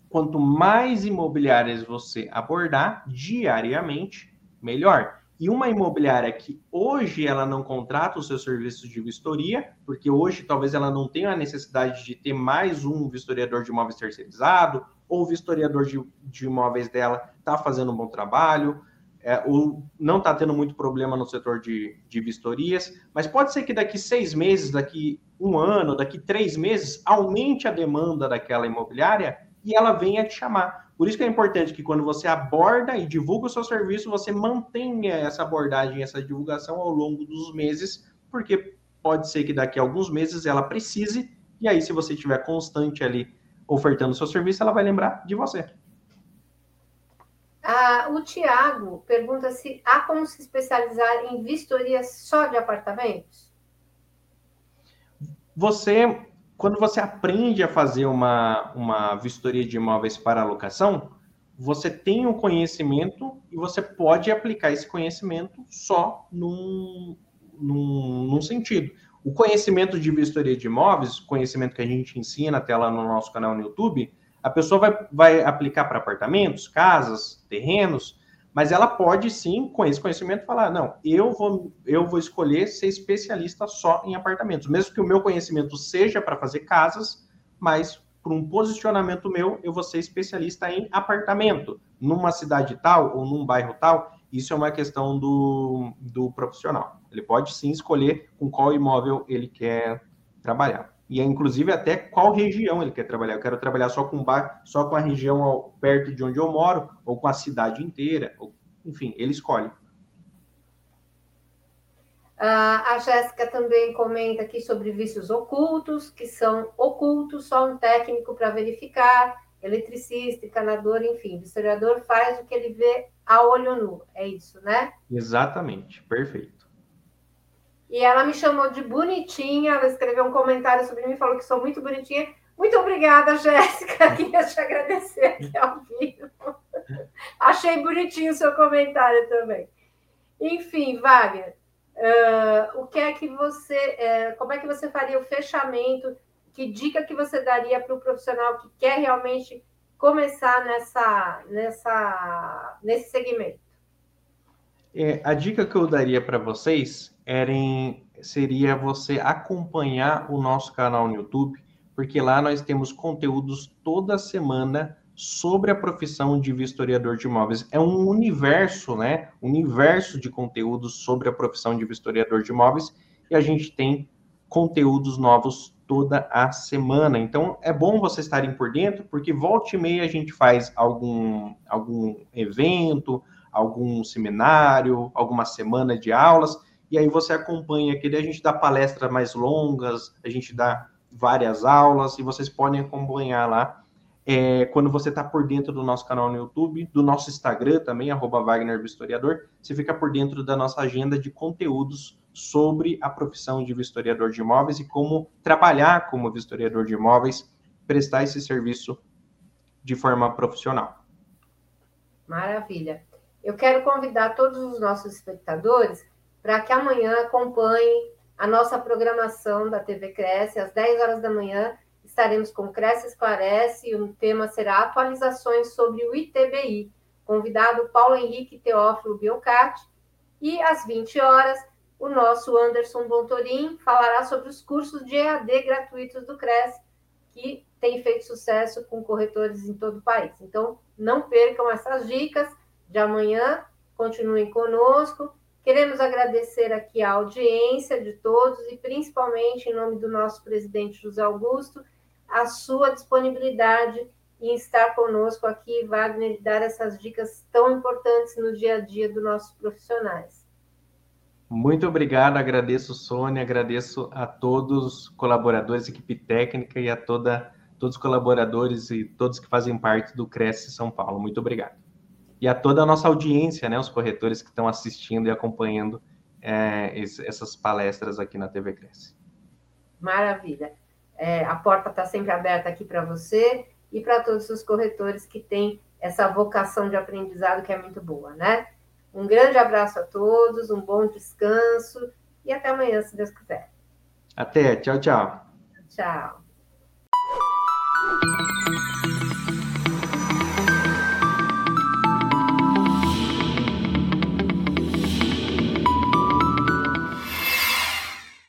Speaker 2: quanto mais imobiliárias você abordar diariamente, melhor. E uma imobiliária que hoje ela não contrata o seu serviço de vistoria, porque hoje talvez ela não tenha a necessidade de ter mais um vistoriador de imóveis terceirizado, ou o vistoriador de, de imóveis dela está fazendo um bom trabalho, é, ou não está tendo muito problema no setor de, de vistorias, mas pode ser que daqui seis meses, daqui um ano, daqui três meses, aumente a demanda daquela imobiliária e ela venha te chamar. Por isso que é importante que quando você aborda e divulga o seu serviço, você mantenha essa abordagem, essa divulgação ao longo dos meses, porque pode ser que daqui a alguns meses ela precise, e aí se você estiver constante ali ofertando o seu serviço, ela vai lembrar de você.
Speaker 4: Ah, o Tiago pergunta se há como se especializar em vistoria só de apartamentos?
Speaker 2: Você quando você aprende a fazer uma, uma vistoria de imóveis para alocação, você tem um conhecimento e você pode aplicar esse conhecimento só num, num, num sentido. O conhecimento de vistoria de imóveis, conhecimento que a gente ensina até lá no nosso canal no YouTube, a pessoa vai, vai aplicar para apartamentos, casas, terrenos, mas ela pode sim, com esse conhecimento, falar: não, eu vou, eu vou escolher ser especialista só em apartamentos, mesmo que o meu conhecimento seja para fazer casas, mas por um posicionamento meu, eu vou ser especialista em apartamento, numa cidade tal ou num bairro tal. Isso é uma questão do, do profissional. Ele pode sim escolher com qual imóvel ele quer trabalhar e inclusive até qual região ele quer trabalhar. Eu quero trabalhar só com bar, só com a região perto de onde eu moro, ou com a cidade inteira, ou, enfim, ele escolhe.
Speaker 4: Uh, a Jéssica também comenta aqui sobre vícios ocultos, que são ocultos, só um técnico para verificar, eletricista, encanador, enfim, o historiador faz o que ele vê a olho nu, é isso, né?
Speaker 2: Exatamente, perfeito.
Speaker 4: E ela me chamou de bonitinha, ela escreveu um comentário sobre mim, falou que sou muito bonitinha, Muito obrigada, Jéssica. Queria te agradecer aqui ao vivo. Achei bonitinho o seu comentário também. Enfim, Wagner, uh, o que é que você, uh, como é que você faria o fechamento? Que dica que você daria para o profissional que quer realmente começar nessa, nessa, nesse segmento?
Speaker 2: É, a dica que eu daria para vocês era em, seria você acompanhar o nosso canal no YouTube, porque lá nós temos conteúdos toda semana sobre a profissão de vistoriador de imóveis. É um universo, né? Universo de conteúdos sobre a profissão de vistoriador de imóveis e a gente tem conteúdos novos toda a semana. Então é bom vocês estarem por dentro, porque volta e meia a gente faz algum, algum evento, algum seminário, alguma semana de aulas, e aí você acompanha aquele, a gente dá palestras mais longas, a gente dá várias aulas, e vocês podem acompanhar lá é, quando você está por dentro do nosso canal no YouTube, do nosso Instagram também, arroba você fica por dentro da nossa agenda de conteúdos sobre a profissão de vistoriador de imóveis e como trabalhar como vistoriador de imóveis, prestar esse serviço de forma profissional.
Speaker 4: Maravilha. Eu quero convidar todos os nossos espectadores para que amanhã acompanhem a nossa programação da TV Cresce, às 10 horas da manhã, estaremos com Cresce Esclarece e o tema será atualizações sobre o ITBI. Convidado Paulo Henrique Teófilo Biocati. E às 20 horas, o nosso Anderson Bontorim falará sobre os cursos de EAD gratuitos do Cresce, que tem feito sucesso com corretores em todo o país. Então, não percam essas dicas de amanhã, continuem conosco. Queremos agradecer aqui a audiência de todos e principalmente em nome do nosso presidente José Augusto a sua disponibilidade em estar conosco aqui, Wagner, e dar essas dicas tão importantes no dia a dia dos nossos profissionais.
Speaker 2: Muito obrigado, agradeço, Sônia, agradeço a todos os colaboradores, equipe técnica e a toda, todos os colaboradores e todos que fazem parte do Cresce São Paulo. Muito obrigado. E a toda a nossa audiência, né, os corretores que estão assistindo e acompanhando é, essas palestras aqui na TV Cresce.
Speaker 4: Maravilha. É, a porta está sempre aberta aqui para você e para todos os corretores que têm essa vocação de aprendizado que é muito boa, né? Um grande abraço a todos, um bom descanso e até amanhã, se Deus quiser.
Speaker 2: Até, tchau, tchau.
Speaker 4: Tchau.